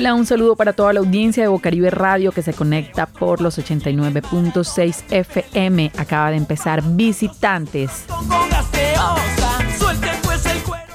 Hola, un saludo para toda la audiencia de Bocaribe Radio que se conecta por los 89.6 FM. Acaba de empezar Visitantes.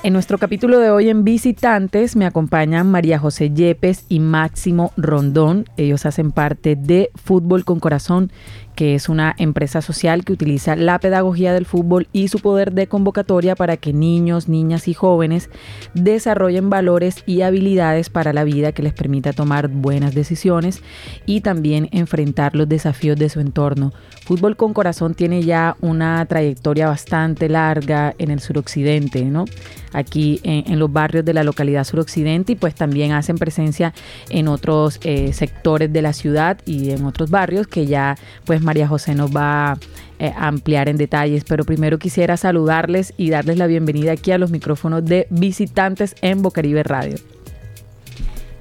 En nuestro capítulo de hoy en Visitantes me acompañan María José Yepes y Máximo Rondón. Ellos hacen parte de Fútbol con Corazón que es una empresa social que utiliza la pedagogía del fútbol y su poder de convocatoria para que niños, niñas y jóvenes desarrollen valores y habilidades para la vida que les permita tomar buenas decisiones y también enfrentar los desafíos de su entorno. Fútbol con Corazón tiene ya una trayectoria bastante larga en el suroccidente, ¿no? Aquí en, los barrios de la localidad suroccidente y pues también hacen presencia en otros eh, sectores de la ciudad y en otros barrios que ya pues María José nos va eh, a ampliar en detalles, pero primero quisiera saludarles y darles la bienvenida aquí a los micrófonos de visitantes en Bocaribe Radio.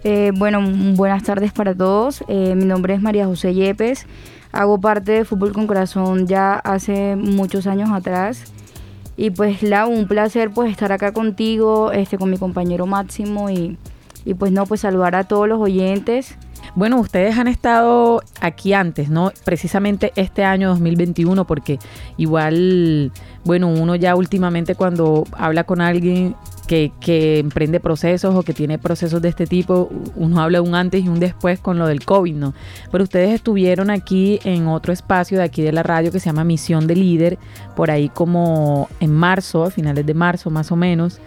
Eh, bueno, buenas tardes para todos. Eh, mi nombre es María José Yepes. Hago parte de Fútbol con Corazón ya hace muchos años atrás. Y pues la un placer pues estar acá contigo, este, con mi compañero Máximo y, y pues no, pues saludar a todos los oyentes bueno, ustedes han estado aquí antes, ¿no? Precisamente este año 2021, porque igual, bueno, uno ya últimamente cuando habla con alguien que, que, emprende procesos o que tiene procesos de este tipo, uno habla un antes y un después con lo del COVID, ¿no? Pero ustedes estuvieron aquí en otro espacio de aquí de la radio que se llama Misión de Líder, por ahí como en marzo, a finales de marzo más o menos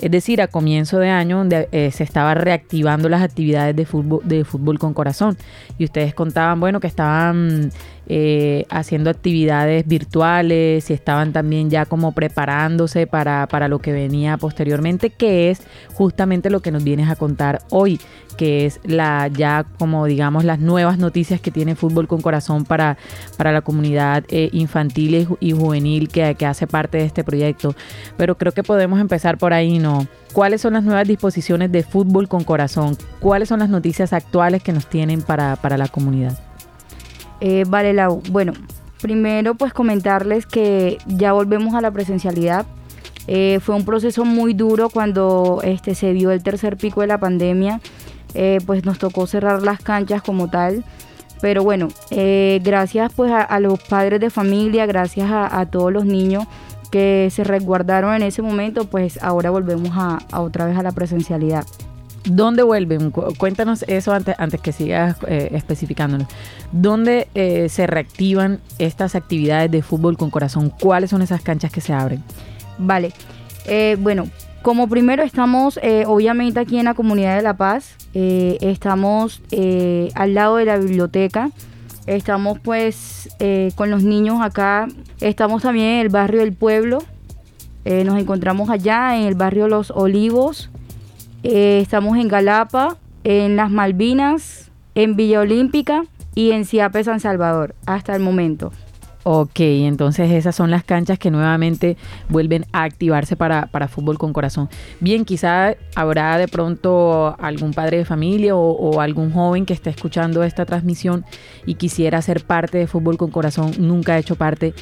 es decir, a comienzo de año donde eh, se estaba reactivando las actividades de fútbol, con corazón. Y ustedes contaban, bueno, que estaban eh, haciendo actividades virtuales y estaban también ya como preparándose para, para lo que venía posteriormente, que es justamente lo que nos vienes a contar hoy, que es la ya como digamos las nuevas noticias que tiene Fútbol con Corazón para, para la comunidad eh, infantil y, juvenil que, que, hace parte de este proyecto. Pero creo que podemos empezar por ahí, ¿no? ¿Cuáles son las nuevas disposiciones de Fútbol con Corazón? ¿Cuáles son las noticias actuales que nos tienen para, para la comunidad? Eh, vale, Lau. Bueno, primero pues comentarles que ya volvemos a la presencialidad. Eh, fue un proceso muy duro cuando este, se vio el tercer pico de la pandemia eh, pues nos tocó cerrar las canchas como tal. Pero bueno, eh, gracias pues a, los padres de familia, gracias a, todos los niños que se resguardaron en ese momento, pues ahora volvemos a, otra vez a la presencialidad. ¿Dónde vuelven? Cuéntanos eso antes, antes que sigas eh, especificándonos. ¿Dónde se reactivan estas actividades de fútbol con corazón? ¿Cuáles son esas canchas que se abren? Vale. bueno, como primero estamos eh, obviamente aquí en la comunidad de La Paz, eh, estamos eh, al lado de la biblioteca, estamos pues con los niños acá, estamos también en el barrio del pueblo, nos encontramos allá en el barrio Los Olivos, estamos en Galapa, en las Malvinas, en Villa Olímpica y en Ciape San Salvador hasta el momento. Ok, entonces esas son las canchas que nuevamente vuelven a activarse para, para fútbol con corazón. Bien, quizá habrá de pronto algún padre de familia o, algún joven que esté escuchando esta transmisión y quisiera ser parte de fútbol con corazón, nunca ha hecho parte.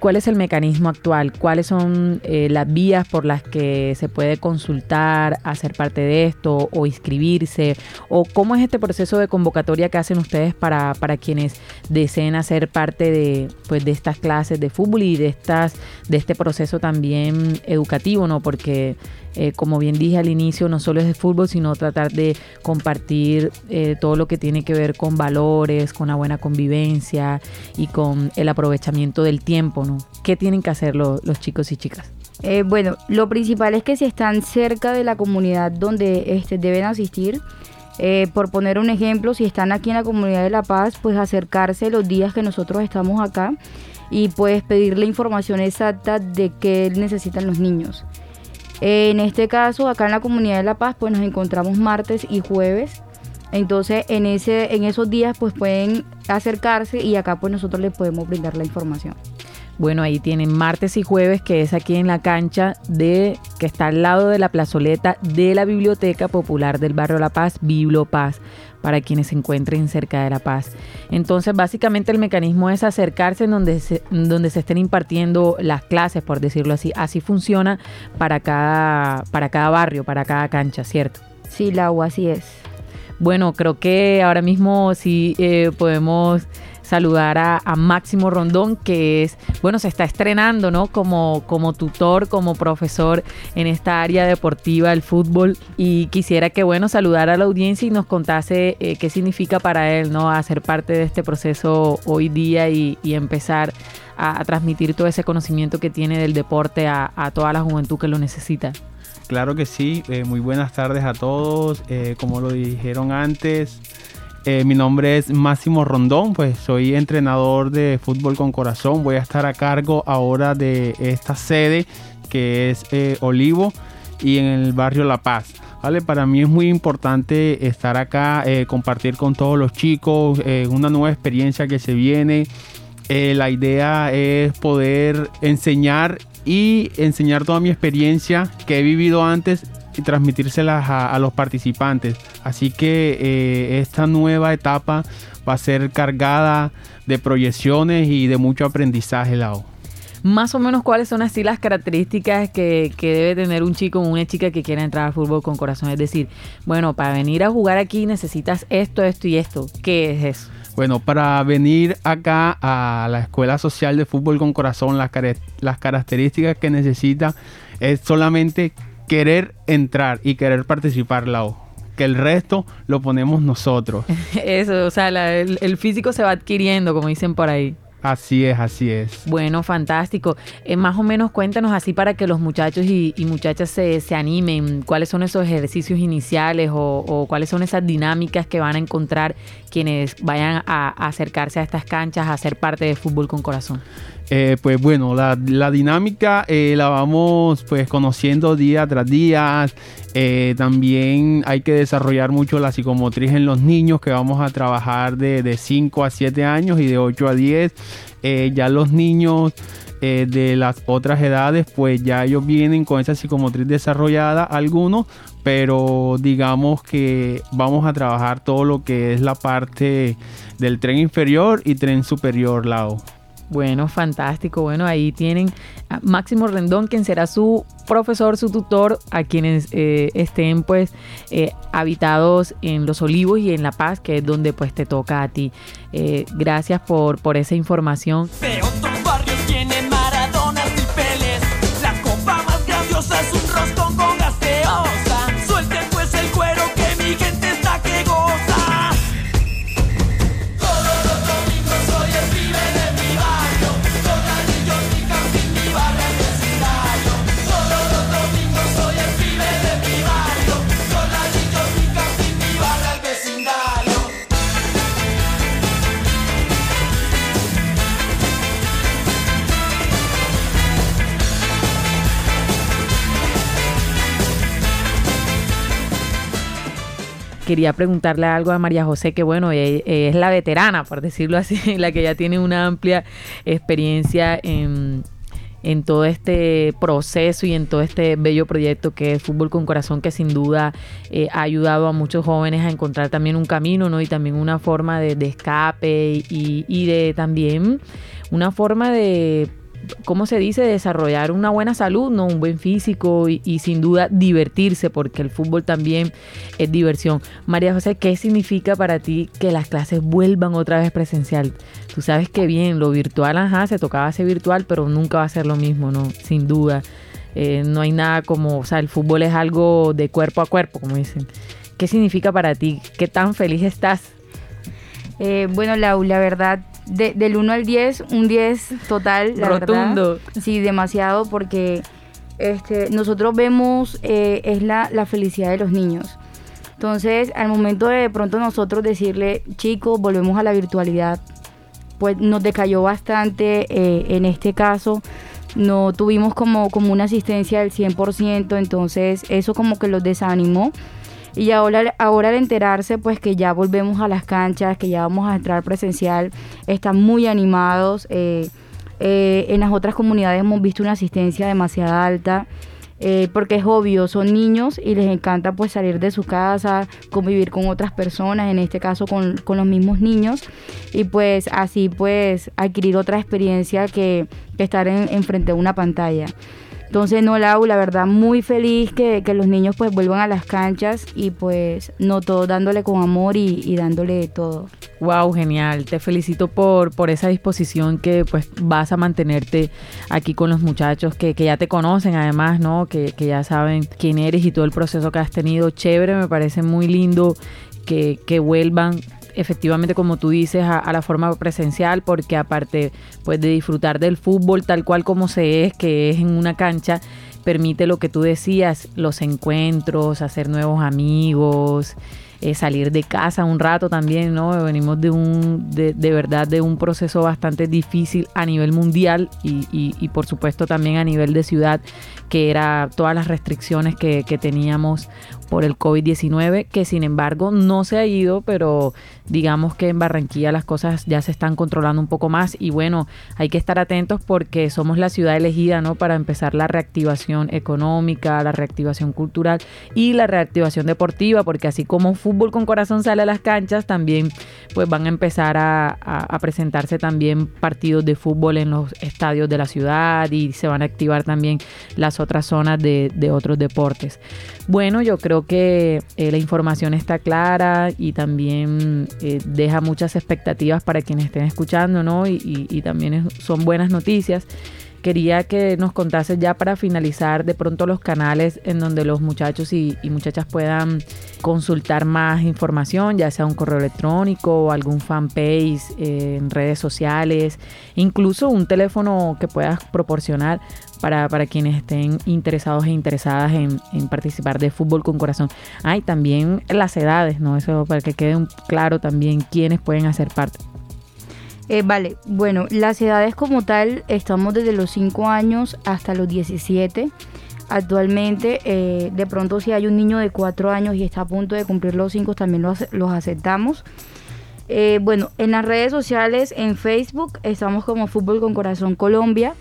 ¿Cuál es el mecanismo actual? ¿Cuáles son eh, las vías por las que se puede consultar, hacer parte de esto o inscribirse? ¿O cómo es este proceso de convocatoria que hacen ustedes para, para quienes deseen hacer parte de, pues, de estas clases de fútbol y de, estas, de este proceso también educativo? ¿no? Porque eh, como bien dije al inicio, no solo es de fútbol, sino tratar de compartir eh, todo lo que tiene que ver con valores, con la buena convivencia y con el aprovechamiento del tiempo. ¿Qué tienen que hacer los chicos y chicas? Eh, bueno, lo principal es que si están cerca de la comunidad donde este, deben asistir, por poner un ejemplo, si están aquí en la comunidad de La Paz, pues acercarse los días que nosotros estamos acá y pues pedir la información exacta de qué necesitan los niños. En este caso, acá en la comunidad de La Paz, pues nos encontramos martes y jueves. Entonces, en, ese, en esos días, pues pueden acercarse y acá pues nosotros les podemos brindar la información. Bueno, ahí tienen martes y jueves, que es aquí en la cancha de que está al lado de la plazoleta de la Biblioteca Popular del Barrio La Paz, Biblo Paz para quienes se encuentren cerca de La Paz. Entonces, básicamente el mecanismo es acercarse en donde se, donde se estén impartiendo las clases, por decirlo así. Así funciona para cada, para cada barrio, para cada cancha, ¿cierto? Sí, Lau, así es. Bueno, creo que ahora mismo sí eh, podemos saludar a, Máximo Rondón, que es, bueno, se está estrenando, ¿no? Como, como tutor, como profesor en esta área deportiva, el fútbol. Y quisiera que, bueno, saludar a la audiencia y nos contase eh, qué significa para él, ¿no? Hacer parte de este proceso hoy día y, empezar a, transmitir todo ese conocimiento que tiene del deporte a, toda la juventud que lo necesita. Claro que sí, eh, muy buenas tardes a todos. Eh, como lo dijeron antes, eh, mi nombre es Máximo Rondón, pues soy entrenador de fútbol con corazón. Voy a estar a cargo ahora de esta sede que es eh, Olivo y en el barrio La Paz. ¿Vale? Para mí es muy importante estar acá, eh, compartir con todos los chicos, una nueva experiencia que se viene. la idea es poder enseñar y enseñar toda mi experiencia que he vivido antes transmitírselas a, los participantes. Así que eh, esta nueva etapa va a ser cargada de proyecciones y de mucho aprendizaje, Lau. Más o menos cuáles son así las características que, debe tener un chico o una chica que quiera entrar al fútbol con corazón. Es decir, bueno, para venir a jugar aquí necesitas esto, esto y esto. ¿Qué es eso? Bueno, para venir acá a la Escuela Social de Fútbol con Corazón, las, las características que necesita es solamente querer entrar y querer participar, Lau. Que el resto lo ponemos nosotros. Eso, o sea, el, físico se va adquiriendo, como dicen por ahí. Así es, así es. Bueno, fantástico. Eh, más o menos cuéntanos así para que los muchachos y, muchachas se, animen. ¿Cuáles son esos ejercicios iniciales o, o, cuáles son esas dinámicas que van a encontrar quienes vayan a acercarse a estas canchas a ser parte de Fútbol con Corazón? Eh, pues bueno, la, dinámica eh, la vamos pues conociendo día tras día. Eh, también hay que desarrollar mucho la psicomotriz en los niños que vamos a trabajar de, 5 a 7 años y de 8 a 10. ya los niños de las otras edades pues ya ellos vienen con esa psicomotriz desarrollada algunos pero digamos que vamos a trabajar todo lo que es la parte del tren inferior y tren superior lado. Bueno, fantástico. Bueno, ahí tienen a Máximo Rendón, quien será su profesor, su tutor, a quienes eh, estén pues eh, habitados en Los Olivos y en La Paz, que es donde pues te toca a ti. Eh, gracias por, por esa información. Quería preguntarle algo a María José, que bueno, e, es la veterana, por decirlo así, la que ya tiene una amplia experiencia en, todo este proceso y en todo este bello proyecto que es Fútbol con Corazón, que sin duda eh, ha ayudado a muchos jóvenes a encontrar también un camino, ¿no? Y también una forma de, escape y de también una forma de ¿cómo se dice? Desarrollar una buena salud, ¿no? Un buen físico y, sin duda divertirse, porque el fútbol también es diversión. María José, ¿qué significa para ti que las clases vuelvan otra vez presencial? Tú sabes que bien, lo virtual, ajá, se tocaba hacer virtual, pero nunca va a ser lo mismo, ¿no? Sin duda. Eh, no hay nada como, o sea, el fútbol es algo de cuerpo a cuerpo, como dicen. ¿Qué significa para ti? ¿Qué tan feliz estás? Eh, bueno, Lau, la verdad, del 1 al 10, un 10 total, la Rotundo. Sí, demasiado porque este, nosotros vemos eh, es la, felicidad de los niños. Entonces, al momento de, de pronto nosotros decirle, chicos, volvemos a la virtualidad, pues nos decayó bastante eh, en este caso. No tuvimos como, como una asistencia del 100%, entonces eso como que los desanimó. Y ahora, ahora al enterarse pues que ya volvemos a las canchas, que ya vamos a entrar presencial, están muy animados. Eh, eh, en las otras comunidades hemos visto una asistencia demasiado alta. Eh, porque es obvio, son niños y les encanta pues salir de su casa, convivir con otras personas, en este caso con, los mismos niños, y pues así pues adquirir otra experiencia que, estar en, frente a una pantalla. Entonces, no, Lau, la verdad, muy feliz que, que, los niños pues vuelvan a las canchas y pues no todo dándole con amor y, y dándole todo. Wow, genial. Te felicito por, por esa disposición que pues vas a mantenerte aquí con los muchachos que, que ya te conocen además, ¿no? Que, que, ya saben quién eres y todo el proceso que has tenido. Chévere, me parece muy lindo que, que vuelvan efectivamente como tú dices a, la forma presencial porque aparte pues de disfrutar del fútbol tal cual como se es que es en una cancha permite lo que tú decías los encuentros hacer nuevos amigos eh, salir de casa un rato también, ¿no? Venimos de un, de, de verdad, de un proceso bastante difícil a nivel mundial y, y, por supuesto también a nivel de ciudad, que era todas las restricciones que teníamos por el COVID-19, que sin embargo no se ha ido, pero digamos que en Barranquilla las cosas ya se están controlando un poco más y bueno, hay que estar atentos porque somos la ciudad elegida, ¿no? Para empezar la reactivación económica, la reactivación cultural y la reactivación deportiva, porque así como fútbol con corazón sale a las canchas, también pues van a empezar a, a, presentarse también partidos de fútbol en los estadios de la ciudad y se van a activar también las otras zonas de, de otros deportes. Bueno, yo creo que eh, la información está clara y también eh, deja muchas expectativas para quienes estén escuchando, ¿no? Y, también son buenas noticias. Quería que nos contases ya para finalizar de pronto los canales en donde los muchachos y, muchachas puedan consultar más información, ya sea un correo electrónico o algún fanpage eh, en redes sociales, incluso un teléfono que puedas proporcionar para, para, quienes estén interesados e interesadas en, participar de fútbol con corazón. Ah, y también las edades, ¿no? Eso para que quede claro también quiénes pueden hacer parte. Eh, vale, bueno, las edades como tal, estamos desde los 5 años hasta los 17. Actualmente, eh, de pronto si hay un niño de 4 años y está a punto de cumplir los 5, también los, aceptamos. Eh, bueno, en las redes sociales, en Facebook, estamos como Fútbol con Corazón Colombia.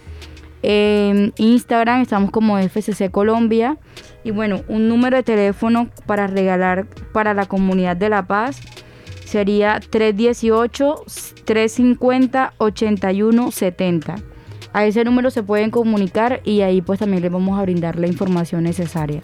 En Instagram estamos como FCC Colombia. Y bueno, un número de teléfono para regalar para la comunidad de La Paz sería 318-350-8170. A ese número se pueden comunicar y ahí pues también les vamos a brindar la información necesaria.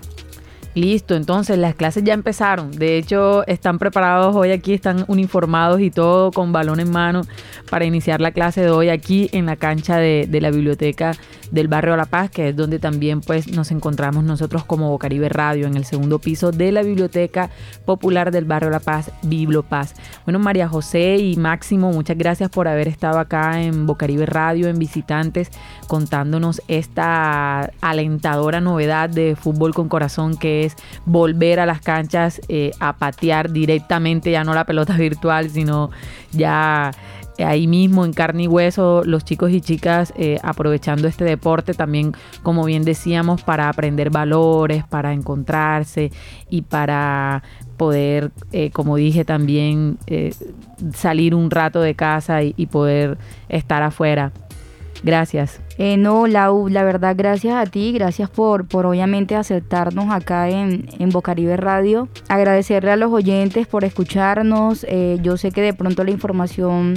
Listo, entonces las clases ya empezaron. De hecho, están preparados hoy aquí, están uniformados y todo con balón en mano para iniciar la clase de hoy aquí en la cancha de, la biblioteca del barrio La Paz, que es donde también pues nos encontramos nosotros como Bocaribe Radio en el segundo piso de la biblioteca popular del barrio La Paz, Bibliopaz. Bueno, María José y Máximo, muchas gracias por haber estado acá en Bocaribe Radio, en Visitantes, contándonos esta alentadora novedad de fútbol con corazón que es volver a las canchas eh, a patear directamente, ya no la pelota virtual, sino ya ahí mismo en carne y hueso los chicos y chicas eh, aprovechando este deporte también como bien decíamos para aprender valores para encontrarse y para poder eh, como dije también eh, salir un rato de casa y poder estar afuera Gracias. Eh, no, Lau, la verdad, gracias a ti, gracias por, por obviamente aceptarnos acá en, en Bocaribe Radio. Agradecerle a los oyentes por escucharnos. Eh, yo sé que de pronto la información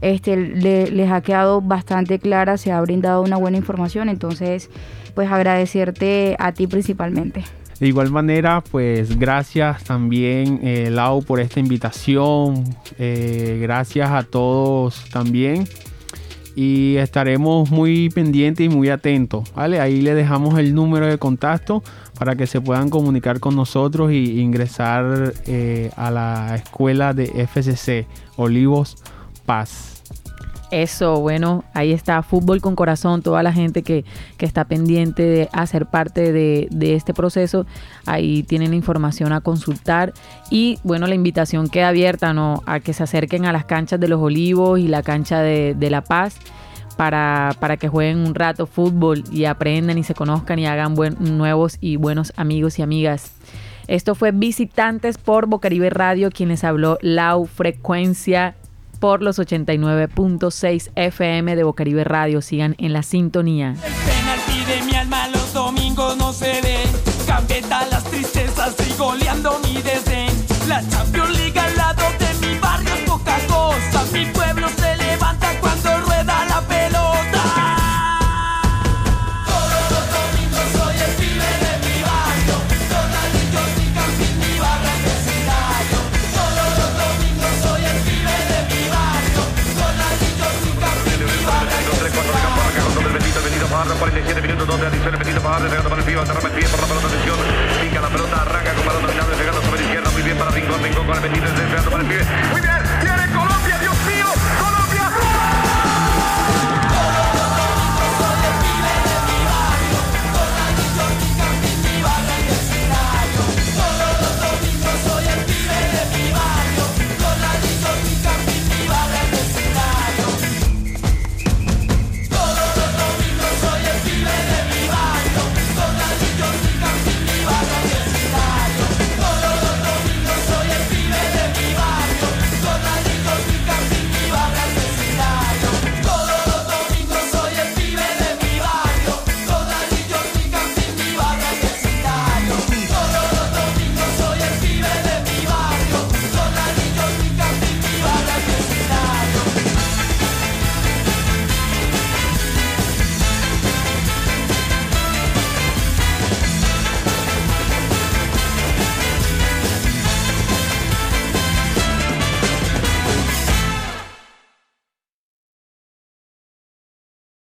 este, le, les ha quedado bastante clara, se ha brindado una buena información, entonces, pues agradecerte a ti principalmente. De igual manera, pues gracias también, eh, Lau, por esta invitación. Eh, gracias a todos también y estaremos muy pendientes y muy atentos. ¿vale? Ahí le dejamos el número de contacto para que se puedan comunicar con nosotros y ingresar eh, a la escuela de FCC Olivos Paz. Eso, bueno, ahí está Fútbol con Corazón, toda la gente que, que está pendiente de hacer parte de, de, este proceso, ahí tienen la información a consultar y bueno, la invitación queda abierta ¿no? a que se acerquen a las canchas de los Olivos y la cancha de, de La Paz. Para, para, que jueguen un rato fútbol y aprendan y se conozcan y hagan buen, nuevos y buenos amigos y amigas. Esto fue Visitantes por Bocaribe Radio, quienes habló Lau Frecuencia por los 89.6 FM de Bocaribe Radio. Sigan en la sintonía.